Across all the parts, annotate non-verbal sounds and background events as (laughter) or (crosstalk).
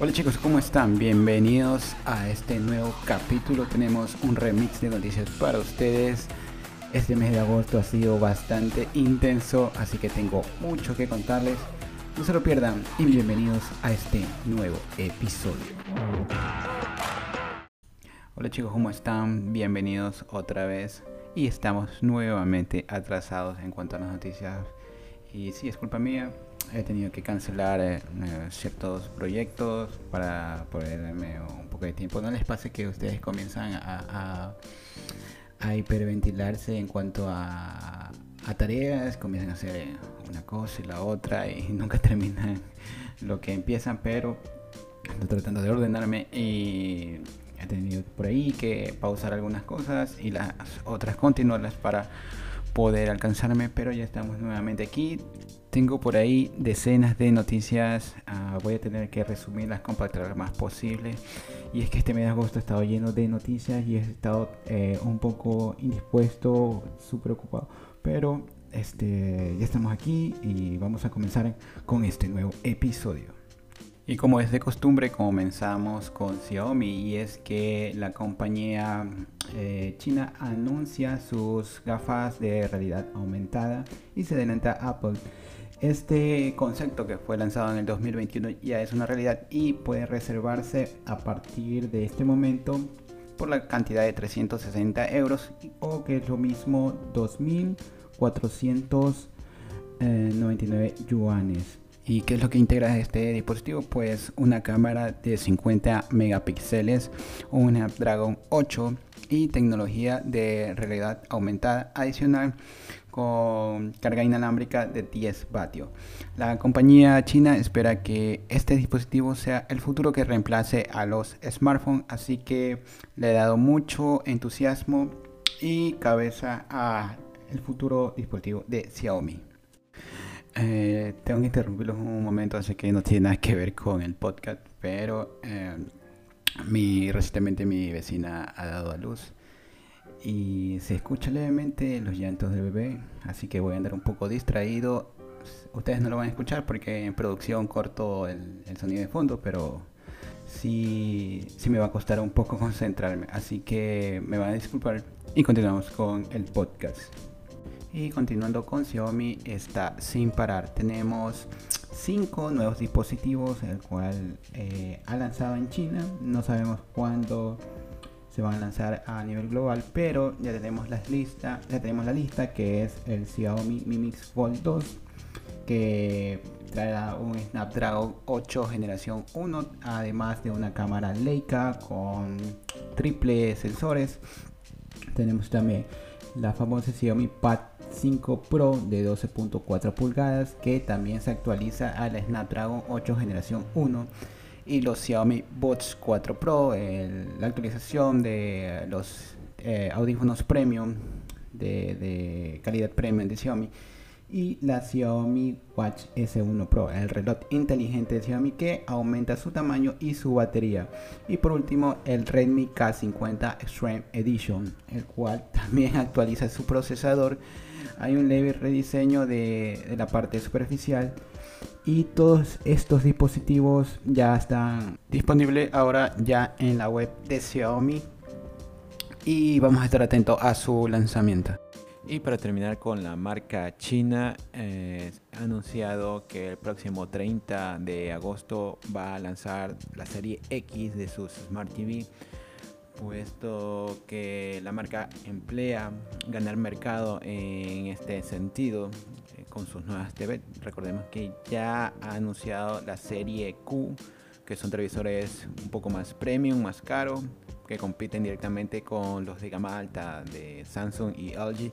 Hola chicos, ¿cómo están? Bienvenidos a este nuevo capítulo. Tenemos un remix de noticias para ustedes. Este mes de agosto ha sido bastante intenso, así que tengo mucho que contarles. No se lo pierdan y bienvenidos a este nuevo episodio. Hola chicos, ¿cómo están? Bienvenidos otra vez. Y estamos nuevamente atrasados en cuanto a las noticias. Y sí, es culpa mía. He tenido que cancelar eh, eh, ciertos proyectos para ponerme un poco de tiempo. No les pase que ustedes comienzan a, hiperventilarse en cuanto a, a, tareas, comienzan a hacer una cosa y la otra y (laughs) nunca terminan lo que empiezan, pero estoy tratando de ordenarme y he tenido por ahí que pausar algunas cosas y las otras continuarlas para poder alcanzarme, pero ya estamos nuevamente aquí. Tengo por ahí decenas de noticias, ah, voy a tener que resumirlas, compactar lo más posible. Y es que este mes de agosto he estado lleno de noticias y he estado eh, un poco indispuesto, súper ocupado. Pero este, ya estamos aquí y vamos a comenzar con este nuevo episodio. Y como es de costumbre, comenzamos con Xiaomi y es que la compañía eh, china anuncia sus gafas de realidad aumentada y se adelanta a Apple. Este concepto que fue lanzado en el 2021 ya es una realidad y puede reservarse a partir de este momento por la cantidad de 360 euros o que es lo mismo 2.499 yuanes. ¿Y qué es lo que integra este dispositivo? Pues una cámara de 50 megapíxeles, un Snapdragon 8 y tecnología de realidad aumentada adicional con carga inalámbrica de 10 vatios. La compañía china espera que este dispositivo sea el futuro que reemplace a los smartphones, así que le he dado mucho entusiasmo y cabeza a el futuro dispositivo de Xiaomi. Eh, tengo que interrumpirlos un momento, así que no tiene nada que ver con el podcast, pero eh, mi, recientemente mi vecina ha dado a luz y se escucha levemente los llantos del bebé, así que voy a andar un poco distraído. Ustedes no lo van a escuchar porque en producción corto el, el sonido de fondo, pero sí, sí me va a costar un poco (laughs) concentrarme, así que me van a disculpar y continuamos con el podcast. Y continuando con Xiaomi está sin parar. Tenemos cinco nuevos dispositivos, el cual eh, ha lanzado en China. No sabemos cuándo se van a lanzar a nivel global, pero ya tenemos la lista, ya tenemos la lista que es el Xiaomi Mi Mix Fold 2 que traerá un Snapdragon 8 generación 1, además de una cámara Leica con triple sensores. Tenemos también la famosa Xiaomi Pad 5 Pro de 12.4 pulgadas que también se actualiza a la Snapdragon 8 generación 1 y los Xiaomi Buds 4 Pro, la actualización de los eh, audífonos premium de, de calidad premium de Xiaomi y la Xiaomi Watch S1 Pro, el reloj inteligente de Xiaomi que aumenta su tamaño y su batería. Y por último, el Redmi K50 Extreme Edition, el cual (laughs) también actualiza su procesador. Hay un leve rediseño de, la parte superficial. Y todos estos dispositivos ya están disponibles ahora ya en la web de Xiaomi. Y vamos a estar atentos a su lanzamiento. Y para terminar con la marca china, eh, ha anunciado que el próximo 30 de agosto va a lanzar la serie X de sus Smart TV, puesto que la marca emplea ganar mercado en este sentido eh, con sus nuevas TV. Recordemos que ya ha anunciado la serie Q, que son televisores un poco más premium, más caro, que compiten directamente con los de gama alta de Samsung y LG.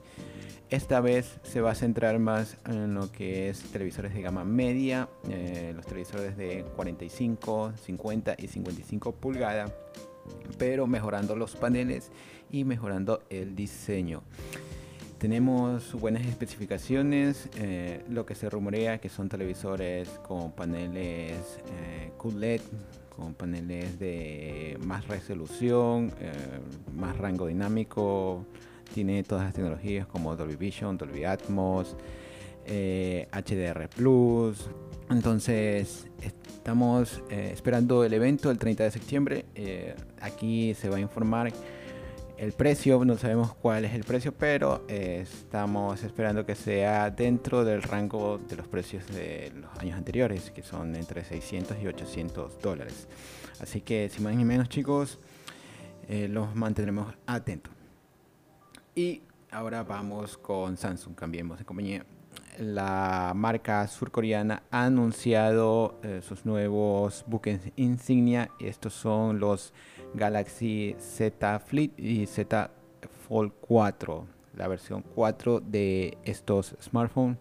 Esta vez se va a centrar más en lo que es televisores de gama media, eh, los televisores de 45, 50 y 55 pulgadas, pero mejorando los paneles y mejorando el diseño. Tenemos buenas especificaciones, eh, lo que se rumorea que son televisores con paneles eh, QLED, con paneles de más resolución, eh, más rango dinámico, tiene todas las tecnologías como Dolby Vision, Dolby Atmos, HDR Plus, Entonces, estamos eh, esperando el evento el 30 de septiembre. Eh, aquí se va a informar el precio, no sabemos cuál es el precio, pero eh, estamos esperando que sea dentro del rango de los precios de los años anteriores, que son entre 600 y 800 dólares. Así que, sin más ni menos, chicos, los mantendremos atentos. Y ahora vamos con Samsung, cambiemos de compañía la marca surcoreana ha anunciado eh, sus nuevos buques insignia. Estos son los Galaxy Z Flip y Z Fold 4. La versión 4 de estos smartphones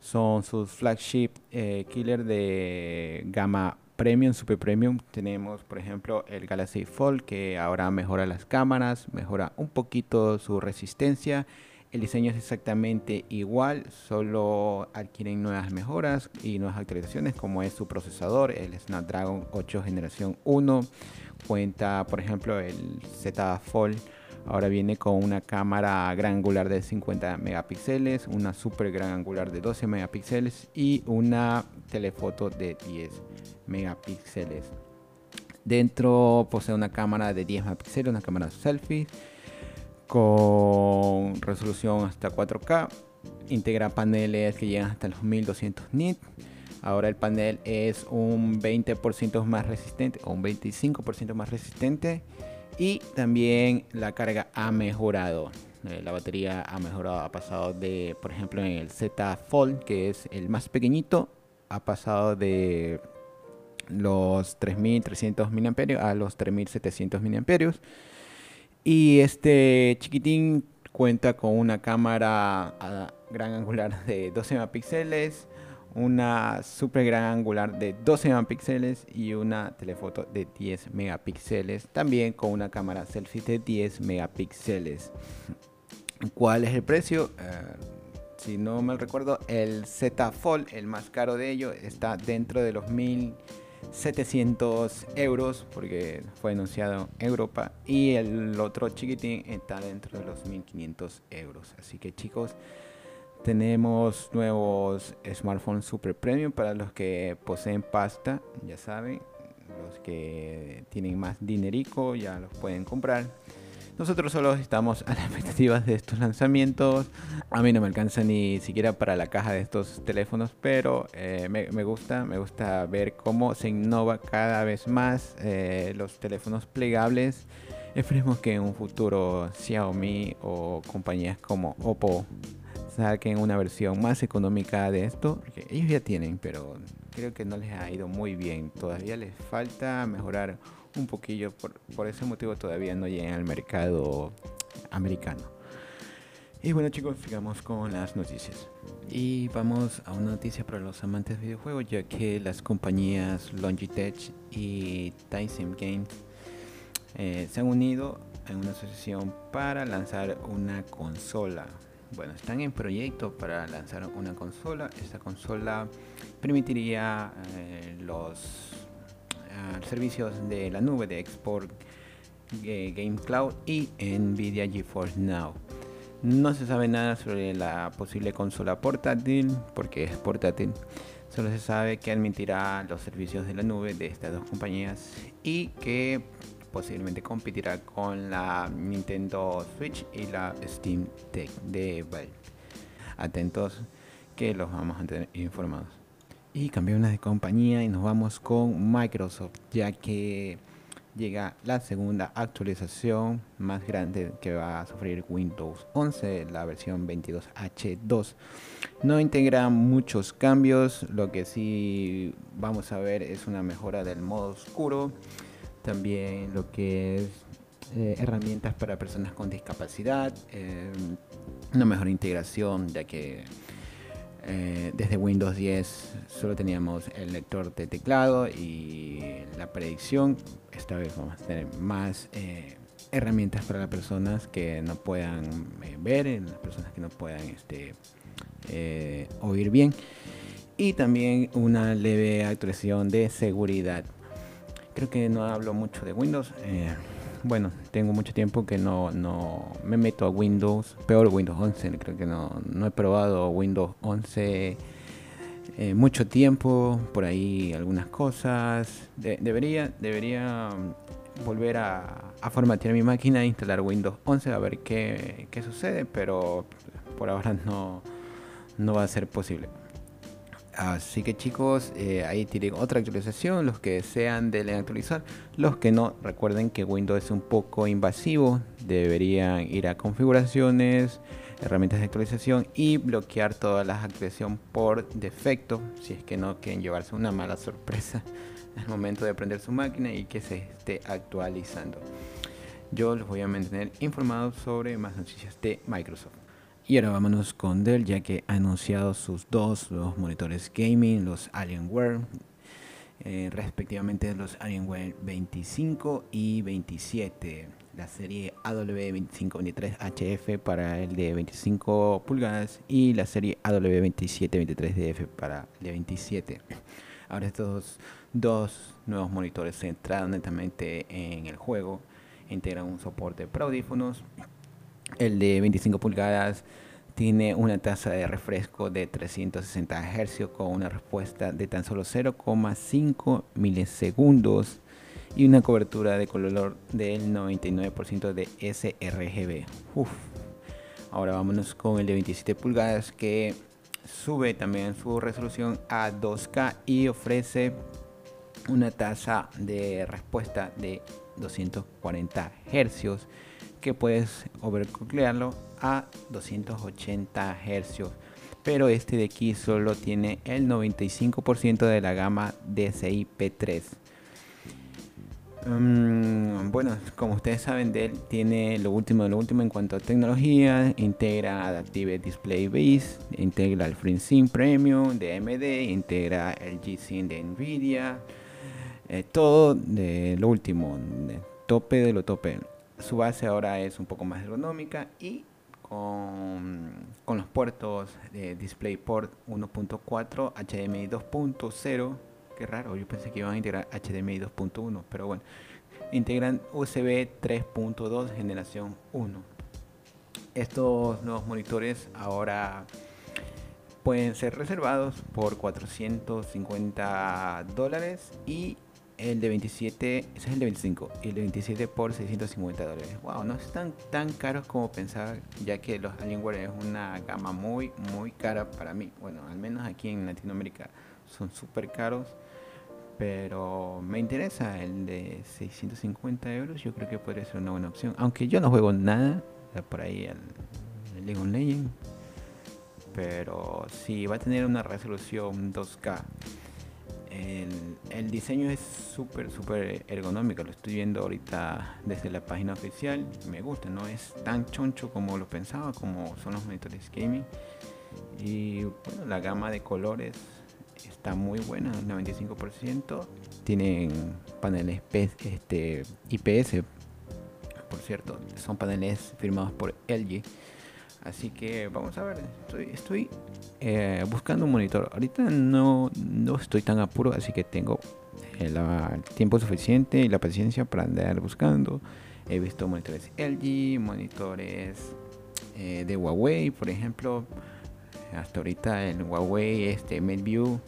son sus flagship eh, killer de gama premium, super premium. Tenemos, por ejemplo, el Galaxy Fold que ahora mejora las cámaras, mejora un poquito su resistencia el diseño es exactamente igual, solo adquieren nuevas mejoras y nuevas actualizaciones como es su procesador, el Snapdragon 8 generación 1. Cuenta, por ejemplo, el Z Fold. Ahora viene con una cámara gran angular de 50 megapíxeles, una super gran angular de 12 megapíxeles y una telefoto de 10 megapíxeles. Dentro posee una cámara de 10 megapíxeles, una cámara selfie con resolución hasta 4K. Integra paneles que llegan hasta los 1200 nits. Ahora el panel es un 20% más resistente o un 25% más resistente. Y también la carga ha mejorado. Eh, la batería ha mejorado, ha pasado de, por ejemplo, en el Z Fold, que es el más pequeñito, ha pasado de los 3300 mAh a los 3700 mAh y este chiquitín cuenta con una cámara a gran angular de 12 megapíxeles, una super gran angular de 12 megapíxeles y una telefoto de 10 megapíxeles, también con una cámara selfie de 10 megapíxeles. ¿Cuál es el precio? Eh, si no me recuerdo, el Z Fold, el más caro de ellos, está dentro de los 1000 700 euros porque fue anunciado en Europa y el otro chiquitín está dentro de los 1500 euros. Así que chicos tenemos nuevos smartphones super premium para los que poseen pasta ya saben. Los que tienen más dinerico ya los pueden comprar nosotros solo estamos a las (laughs) expectativas de estos lanzamientos. A mí no me alcanza ni siquiera para la caja de estos teléfonos, pero eh, me, gusta, me gusta ver cómo se innova cada vez más eh, los teléfonos plegables. Esperemos que en un futuro Xiaomi o compañías como Oppo saquen una versión más económica de esto, porque ellos ya tienen, pero creo que no les ha ido muy bien. Todavía les falta mejorar un poquillo, por, por ese motivo todavía no llegan al mercado americano. Y bueno chicos, sigamos con las noticias. Y vamos a una noticia para los amantes de videojuegos, ya que las compañías Logitech y Tyson Games eh, se han unido en una asociación para lanzar una consola. Bueno, están en proyecto para lanzar una consola. Esta consola permitiría eh, los servicios de la nube de Export eh, Game Cloud y Nvidia GeForce Now. No se sabe nada sobre la posible consola portátil porque es portátil. Solo se sabe que admitirá los servicios de la nube de estas dos compañías y que posiblemente competirá con la Nintendo Switch y la Steam Deck de Valve. Atentos que los vamos a tener informados. Y cambiamos de compañía y nos vamos con Microsoft, ya que llega la segunda actualización más grande que va a sufrir Windows 11, la versión 22H2. No integra muchos cambios, lo que sí vamos a ver es una mejora del modo oscuro, también lo que es eh, herramientas para personas con discapacidad, eh, una mejor integración, ya que eh, desde Windows 10 solo teníamos el lector de teclado y la predicción. Esta vez vamos a tener más eh, herramientas para las personas que no puedan eh, ver, las personas que no puedan este, oír bien. Y también una leve actualización de seguridad. Creo que no hablo mucho de Windows bueno, tengo mucho tiempo que no, no me meto a Windows, peor Windows 11, creo que no, no he probado Windows 11 eh, mucho tiempo, por ahí algunas cosas. debería, debería volver a, a, formatear mi máquina instalar Windows 11 a ver qué, qué sucede, pero por ahora no, no va a ser posible. Así que chicos, eh, ahí tienen otra actualización. Los que desean deben actualizar. Los que no, recuerden que Windows es un poco invasivo. Deberían ir a configuraciones, herramientas de actualización y bloquear todas las actualizaciones por defecto. Si es que no quieren llevarse una mala sorpresa (laughs) al momento de prender su máquina y que se esté actualizando. Yo los voy a mantener informados sobre más noticias de Microsoft. Y ahora vámonos con Dell, ya que ha anunciado sus dos nuevos monitores gaming, los Alienware, eh, respectivamente los Alienware 25 y 27. La serie AW2523HF para el de 25 pulgadas y la serie AW2723DF para el de 27. Ahora estos dos nuevos monitores centrados netamente en el juego integran un soporte para audífonos el de 25 pulgadas tiene una tasa de refresco de 360 Hz con una respuesta de tan solo 0,5 milisegundos y una cobertura de color del 99% de sRGB. Ahora vámonos con el de 27 pulgadas que sube también su resolución a 2K y ofrece una tasa de respuesta de 240 Hz que puedes overclockearlo a 280 Hz. Pero este de aquí solo tiene el 95% de la gama DCI P3. Mm, bueno, como ustedes saben, tiene lo último de lo último en cuanto a tecnología. Integra Adaptive Display Base, integra el FreeSync Premium de AMD, integra el G-Sync de Nvidia. Eh, todo de lo último, tope de lo tope. Su base ahora es un poco más ergonómica y con, con los puertos de DisplayPort 1.4, HDMI 2.0. Qué raro, yo pensé que iban a integrar HDMI 2.1, pero bueno. Integran USB 3.2 generación 1. Estos nuevos monitores ahora pueden ser reservados por 450 dólares y el de 27, ese es el de 25, y el de 27 por 650 dólares. Wow, no están tan caros como pensaba, ya que los Alienware es una gama muy, muy cara para mí. Bueno, al menos aquí en Latinoamérica son súper caros, pero me interesa el de 650 euros. Yo creo que podría ser una buena opción, aunque yo no juego nada por ahí el, el League of Legends, pero si va a tener una resolución 2K el, diseño es súper, súper ergonómico. Lo estoy viendo ahorita desde la página oficial. Me gusta, no es tan choncho como lo pensaba, como son los monitores gaming. Y bueno, la gama de colores está muy buena, 95%. Tienen paneles este, IPS, por cierto, son paneles firmados por LG Así que vamos a ver, estoy, estoy eh, buscando un monitor. Ahorita no, no estoy tan apuro, así que tengo el, tiempo suficiente y la paciencia para andar buscando. He visto monitores LG, monitores eh, de Huawei, por ejemplo. Hasta ahorita el Huawei este MateView,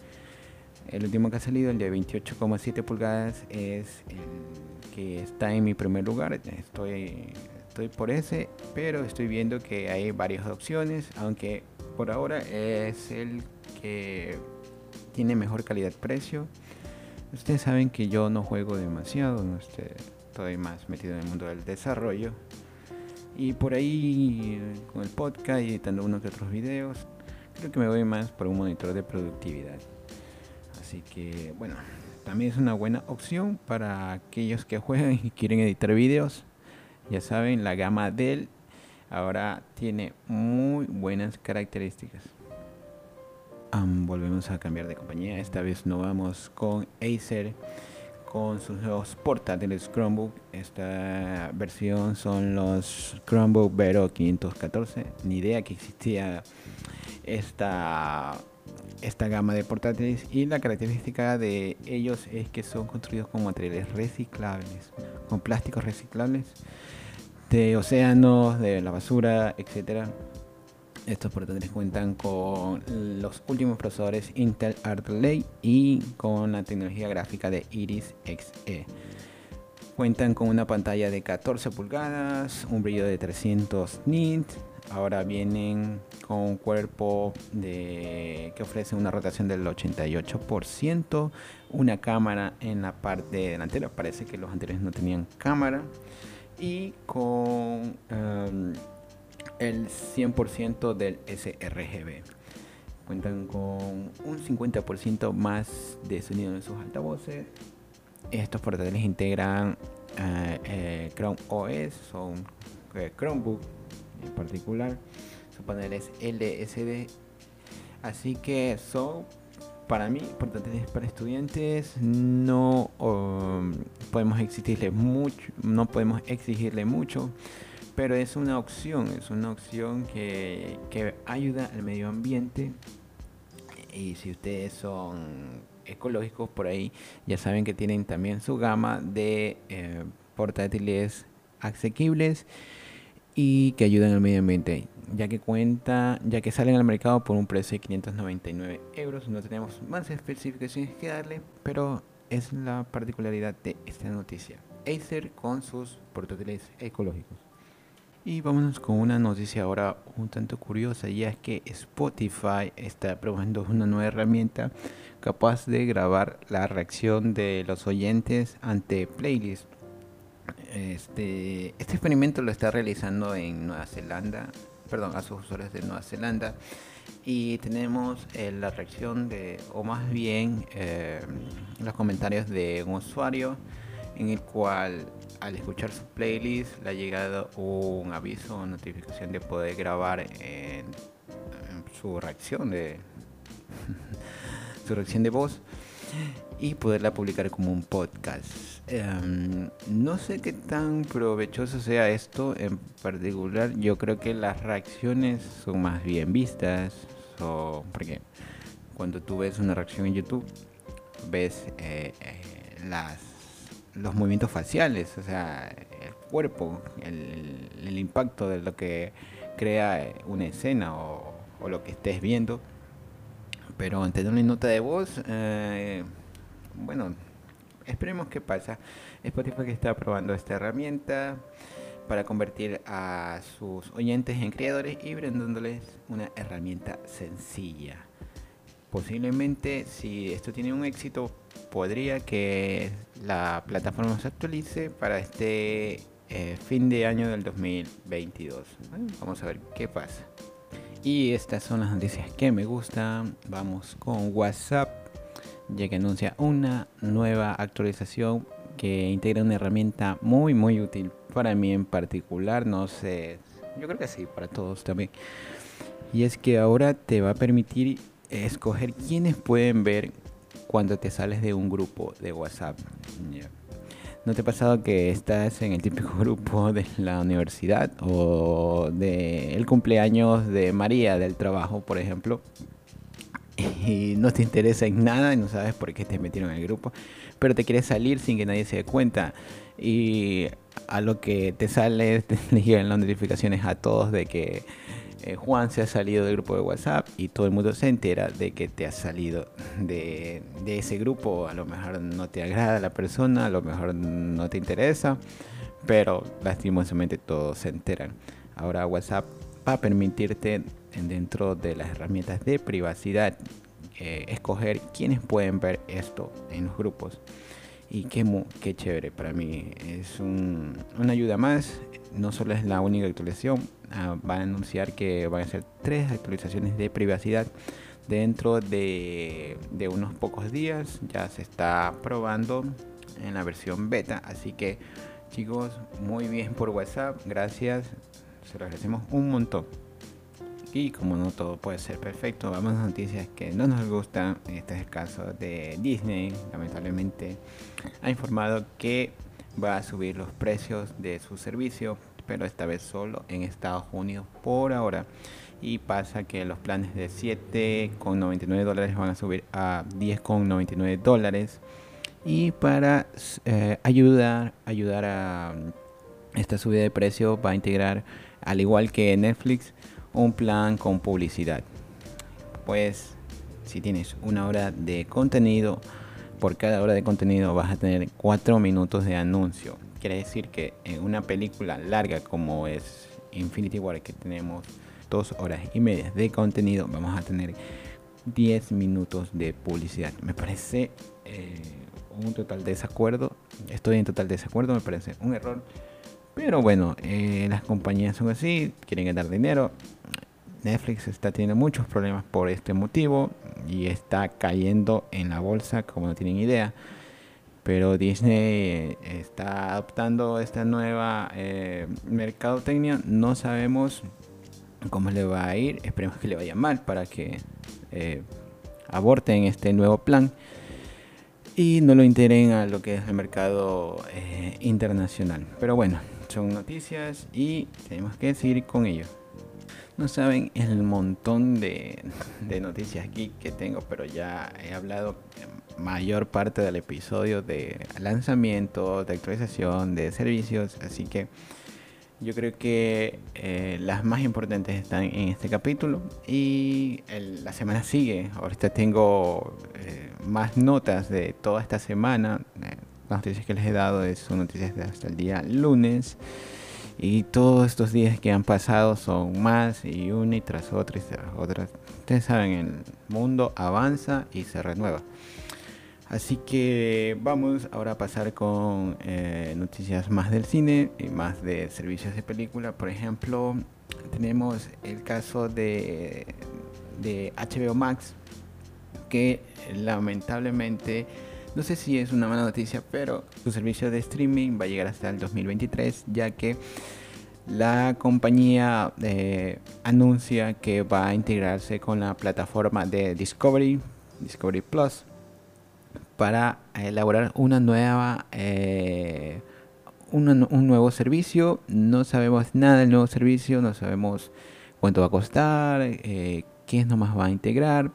el último que ha salido, el de 28,7 pulgadas, es el que está en mi primer lugar. Estoy estoy por ese, pero estoy viendo que hay varias opciones, aunque por ahora es el que tiene mejor calidad-precio. Ustedes saben que yo no juego demasiado, no estoy, más metido en el mundo del desarrollo. Y por ahí con el podcast y editando unos que otros videos, creo que me voy más por un monitor de productividad. Así que bueno, también es una buena opción para aquellos que juegan y quieren editar videos. Ya saben, la gama Dell ahora tiene muy buenas características. volvemos a cambiar de compañía. Esta vez no vamos con Acer con sus nuevos portátiles Chromebook. Esta versión son los Chromebook Vero 514. Ni idea que existía esta esta gama de portátiles y la característica de ellos es que son construidos con materiales reciclables, con plásticos reciclables de océanos, de la basura, etcétera. Estos portátiles cuentan con los últimos procesadores Intel Lake y con la tecnología gráfica de Iris Xe. Cuentan con una pantalla de 14 pulgadas, un brillo de 300 nits. Ahora vienen con un cuerpo que ofrece una rotación del 88%, una cámara en la parte delantera, parece que los anteriores no tenían cámara, y con um, el 100% del sRGB. Cuentan con un 50% más de sonido en sus altavoces. Estos portátiles integran eh, eh, Chrome OS, son eh, Chromebook en particular. Su panel es LSD. Así que son para mí portátiles para estudiantes. No podemos exigirle mucho. No podemos exigirle mucho pero es una opción, es una opción que, ayuda al medio ambiente. Y si ustedes son ecológicos por ahí, ya saben que tienen también su gama de eh, portátiles asequibles y que ayudan al medio ambiente ya que cuenta ya que salen al mercado por un precio de 599 euros. No tenemos más especificaciones que darle pero es la particularidad de esta noticia. Acer con sus portátiles ecológicos y vámonos con una noticia ahora un tanto curiosa, y es que Spotify está probando una nueva herramienta capaz de grabar la reacción de los oyentes ante playlists. Este, este experimento lo está realizando en Nueva Zelanda, perdón, a sus usuarios de Nueva Zelanda. Y tenemos eh, la reacción de, o más bien eh, los comentarios de un usuario en el cual al escuchar su playlist le ha llegado un aviso o notificación de poder grabar en, su reacción de (laughs) su reacción de voz y poderla publicar como un podcast. Em, no sé qué tan provechoso sea esto en particular. Yo creo que las reacciones son más bien vistas. porque cuando tú ves una reacción en YouTube, ves eh, eh, las los movimientos faciales, o sea, el cuerpo, el, impacto de lo que crea una escena o, lo que estés viendo. Pero ante una nota de voz, eh, bueno, esperemos qué pasa. Spotify que está probando esta herramienta para convertir a sus oyentes en creadores y brindándoles una herramienta sencilla. Posiblemente si esto tiene un éxito podría que la plataforma se actualice para este eh, fin de año del 2022. vamos a ver qué pasa. Y estas son las noticias que me gustan. Vamos con WhatsApp, ya que anuncia una nueva actualización que integra una herramienta muy muy útil para mí en particular. No sé, yo creo que sí, para todos también. Y es que ahora te va a permitir escoger quiénes pueden ver cuando te sales de un grupo de WhatsApp. ¿No te ha pasado que estás en el típico (laughs) grupo de la universidad o de el cumpleaños de María del trabajo, por ejemplo? Y no te interesa en nada y no sabes por qué te metieron en el grupo, pero te quieres salir sin que nadie se dé cuenta. Y a lo que te sale, (laughs) te llegan las notificaciones a todos de que eh, Juan se ha salido del grupo de WhatsApp y todo el mundo se entera de que te has salido de, ese grupo. A lo mejor no te agrada la persona, a lo mejor no te interesa, pero lastimosamente todos se enteran. Ahora WhatsApp va a permitirte dentro de las herramientas de privacidad eh, escoger quiénes pueden ver esto en los grupos. Y qué, qué chévere para mí. Es una ayuda más. No solo es la única actualización, Ah, van a anunciar que van a ser tres actualizaciones de privacidad dentro de, unos pocos días. Ya se está probando en la versión beta. Así que chicos, muy bien por WhatsApp. Gracias. Se lo agradecemos un montón. Y como no todo puede ser perfecto, vamos a noticias que no nos gustan. Este es el caso de Disney. Lamentablemente ha informado que va a subir los precios de su servicio pero esta vez solo en Estados Unidos por ahora. Y pasa que los planes de 7,99 dólares van a subir a 10,99 dólares. Y para eh, ayudar, ayudar a esta subida de precio va a integrar, al igual que Netflix, un plan con publicidad. Pues si tienes una hora de contenido, por cada hora de contenido vas a tener 4 minutos de anuncio. Quiere decir que en una película larga como es Infinity War, que tenemos 2 horas y media de contenido, vamos a tener 10 minutos de publicidad. Me parece eh, un total desacuerdo. Estoy en total desacuerdo, me parece un error. Pero bueno, eh, las compañías son así, quieren ganar dinero. Netflix está teniendo muchos problemas por este motivo y está cayendo en la bolsa como no tienen idea. Pero Disney eh, está adoptando esta nueva eh, mercadotecnia. No sabemos cómo le va a ir. Esperemos que le vaya mal para que eh, aborten este nuevo plan y no lo integren a lo que es el mercado internacional. Pero bueno, son noticias y tenemos que seguir con ello. No saben el montón de, noticias aquí que tengo, pero ya he hablado mayor parte del episodio de lanzamiento, de actualización, de servicios, así que yo creo que eh, las más importantes están en este capítulo y la semana sigue. Ahorita tengo eh, más notas de toda esta semana. Las noticias que les he dado son noticias de hasta el día lunes. Y todos estos días que han pasado son más y una y tras otra y tras otra. Ustedes saben, el mundo avanza y se renueva. Así que vamos ahora a pasar con eh, noticias más del cine y más de servicios de película. Por ejemplo, tenemos el caso de, de HBO Max, que lamentablemente, no sé si es una mala noticia, pero su servicio de streaming va a llegar hasta el 2023, ya que la compañía eh, anuncia que va a integrarse con la plataforma de Discovery, Discovery Plus, para elaborar una nueva, eh, un nuevo servicio. No sabemos nada del nuevo servicio, no sabemos cuánto va a costar, eh, quién nomás va a integrar.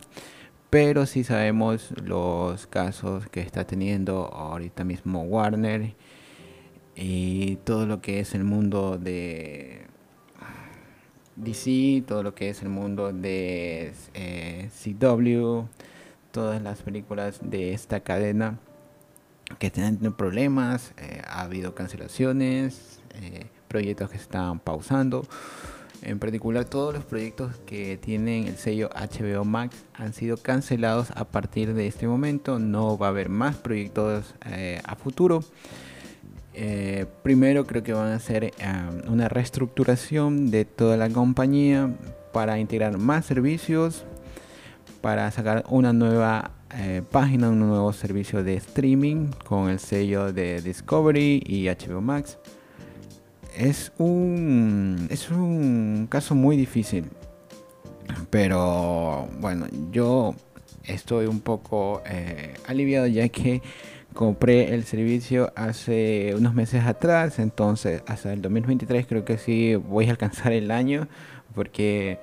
Pero sí sabemos los casos que está teniendo ahorita mismo Warner y todo lo que es el mundo de DC, todo lo que es el mundo de eh, CW, todas las películas de esta cadena que están teniendo problemas, eh, ha habido cancelaciones, eh, proyectos que se están pausando. En particular, todos los proyectos que tienen el sello HBO Max han sido cancelados a partir de este momento. No va a haber más proyectos a futuro. Eh, primero creo que van a hacer una reestructuración de toda la compañía para integrar más servicios, para sacar una nueva eh, página, un nuevo servicio de streaming con el sello de Discovery y HBO Max. Es un, es un caso muy difícil, pero bueno, yo estoy un poco eh, aliviado ya que compré el servicio hace unos meses atrás, entonces hasta el 2023 creo que sí voy a alcanzar el año porque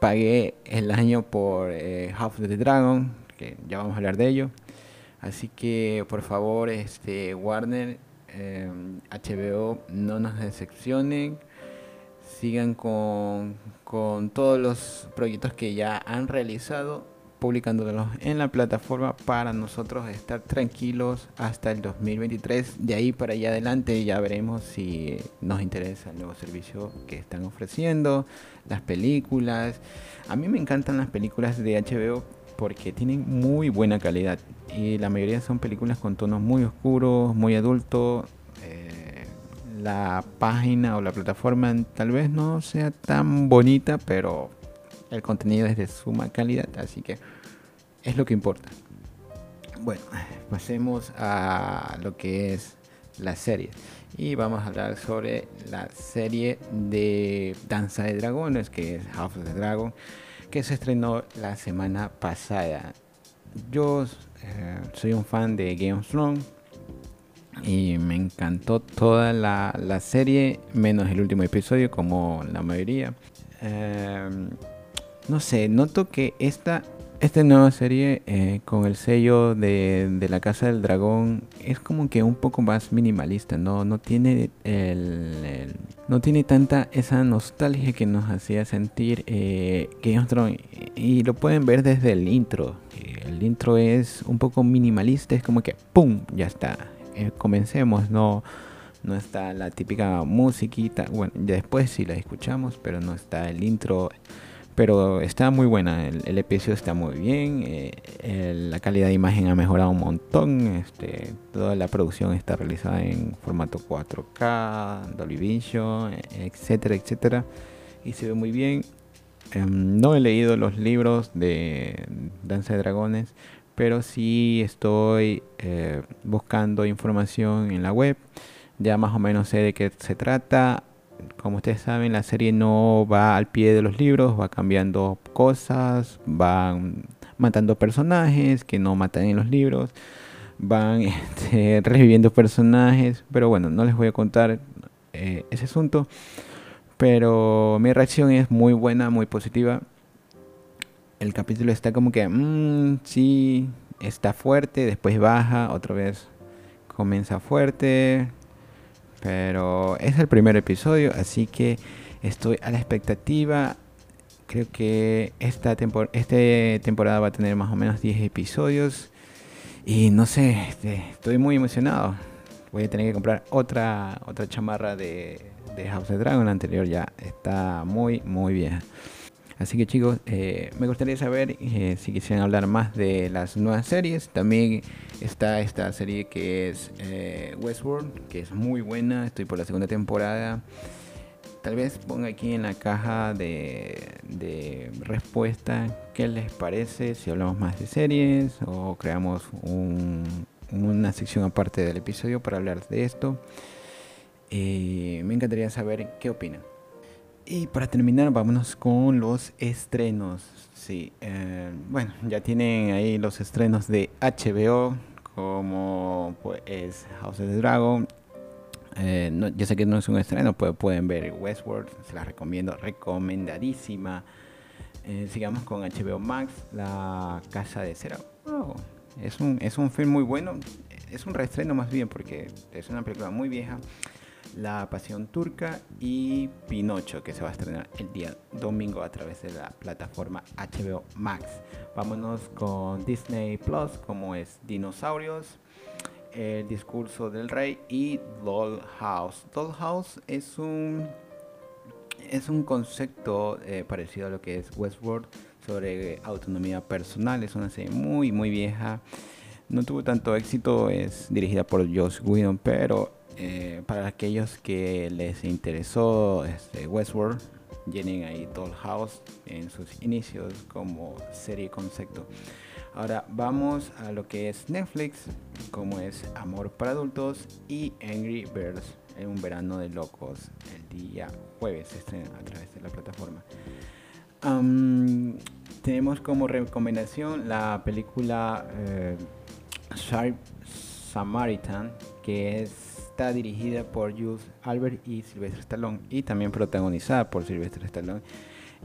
pagué el año por eh, Half of the Dragon, que ya vamos a hablar de ello. Así que por favor, este Warner, HBO, eh, no nos decepcionen. Sigan con, con todos los proyectos que ya han realizado publicándolos en la plataforma para nosotros estar tranquilos hasta el 2023. De ahí para allá adelante ya veremos si nos interesa el nuevo servicio que están ofreciendo, las películas. A mí me encantan las películas de HBO porque tienen muy buena calidad y la mayoría son películas con tonos muy oscuros, muy adultos. Eh, la página o la plataforma tal vez no sea tan bonita, pero el contenido es de suma calidad, así que es lo que importa. Bueno, pasemos a lo que es la serie. Y vamos a hablar sobre la serie de Danza de Dragones, que es House of the Dragon, que se estrenó la semana pasada. Yo eh, soy un fan de Game of Thrones y me encantó toda la, serie, menos el último episodio, como la mayoría. Eh, no sé, noto que esta esta nueva serie eh, con el sello de, la Casa del Dragón es como que un poco más minimalista, no, no tiene el, no tiene tanta esa nostalgia que nos hacía sentir eh, Game of y lo pueden ver desde el intro. El intro es un poco minimalista, es como que ¡pum! ya está. Eh, comencemos, no no está la típica musiquita, bueno, después sí la escuchamos, pero no está el intro pero está muy buena, el, episodio está muy bien, eh, la calidad de imagen ha mejorado un montón, este, toda la producción está realizada en formato 4K, Dolby Vision, etcétera, etcétera, y se ve muy bien. Em, no he leído los libros de Danza de Dragones, pero sí estoy eh, buscando información en la web, ya más o menos sé de qué se trata como ustedes saben, la serie no va al pie de los libros, va cambiando cosas, van matando personajes que no matan en los libros, van (laughs) este, reviviendo personajes, pero bueno, no les voy a contar eh, ese asunto, pero mi reacción es muy buena, muy positiva. El capítulo está como que, mmm, sí, está fuerte, después baja, otra vez comienza fuerte, pero es el primer episodio, así que estoy a la expectativa. Creo que esta, este temporada va a tener más o menos 10 episodios. Y no sé, este, estoy muy emocionado. Voy a tener que comprar otra, otra chamarra de, de House of Dragon. La anterior ya está muy, muy bien. Así que chicos, eh, me gustaría saber eh, si quisieran hablar más de las nuevas series. También está esta serie que es eh, Westworld, que es muy buena. Estoy por la segunda temporada. Tal vez ponga aquí en la caja de, respuesta qué les parece, si hablamos más de series o creamos una sección aparte del episodio para hablar de esto. me encantaría saber qué opinan. Y para terminar, vámonos con los estrenos. Sí, eh, bueno, ya tienen ahí los estrenos de HBO, como pues House of the Dragon. Eh, no, yo sé que no es un estreno, pero pueden ver Westworld, se las recomiendo, recomendadísima. Eh, sigamos con HBO Max, La Casa de Cera. Oh, es, un, es un film muy bueno, es un reestreno más bien porque es una película muy vieja la Pasión Turca y Pinocho, que se va a estrenar el día domingo a través de la plataforma HBO Max. Vámonos con Disney Plus, como es Dinosaurios, El Discurso del Rey y Dollhouse. Dollhouse es un, es un concepto eh, parecido a lo que es Westworld sobre autonomía personal. Es una serie muy, muy vieja. No tuvo tanto éxito, es dirigida por Josh Whedon, pero eh, para aquellos que les interesó este, Westworld, llenen ahí Dollhouse en sus inicios como serie concepto. Ahora vamos a lo que es Netflix, como es Amor para Adultos y Angry Birds en un verano de locos. El día jueves se estrena a través de la plataforma. tenemos como recomendación la película eh, Sharp Samaritan, que es está dirigida por Jules Albert y Sylvester Stallone y también protagonizada por Sylvester Stallone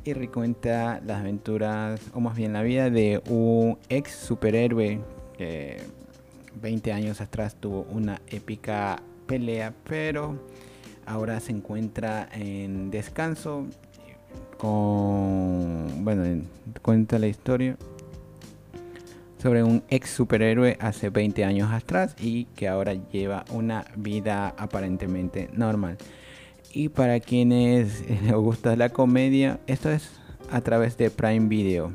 y recuenta las aventuras o más bien la vida de un ex superhéroe que 20 años atrás tuvo una épica pelea pero ahora se encuentra en descanso con bueno cuenta la historia sobre un ex superhéroe hace 20 años atrás y que ahora lleva una vida aparentemente normal. Y para quienes (laughs) les gusta la comedia, esto es a través de Prime Video.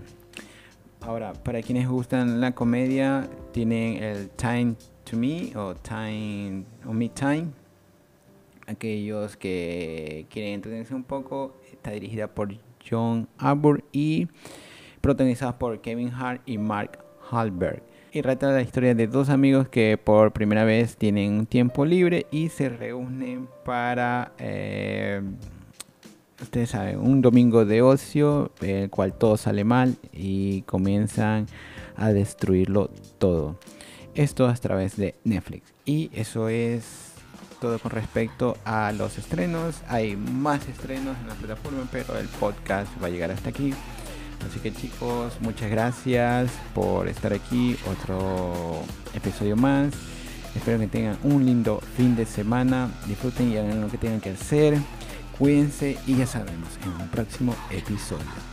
Ahora, para quienes gustan la comedia, tienen el Time to Me o Time o Me Time. Aquellos que quieren entretenerse un poco, está dirigida por John Arbor y protagonizada por Kevin Hart y Mark Halberg. Y trata la historia de dos amigos que por primera vez tienen un tiempo libre y se reúnen para, eh, ustedes saben, un domingo de ocio, el cual todo sale mal y comienzan a destruirlo todo. Esto a través de Netflix. Y eso es todo con respecto a los estrenos. Hay más estrenos en la plataforma, pero el podcast va a llegar hasta aquí. Así que chicos, muchas gracias por estar aquí. Otro episodio más. Espero que tengan un lindo fin de semana. Disfruten y hagan lo que tengan que hacer. Cuídense y ya sabemos en un próximo episodio.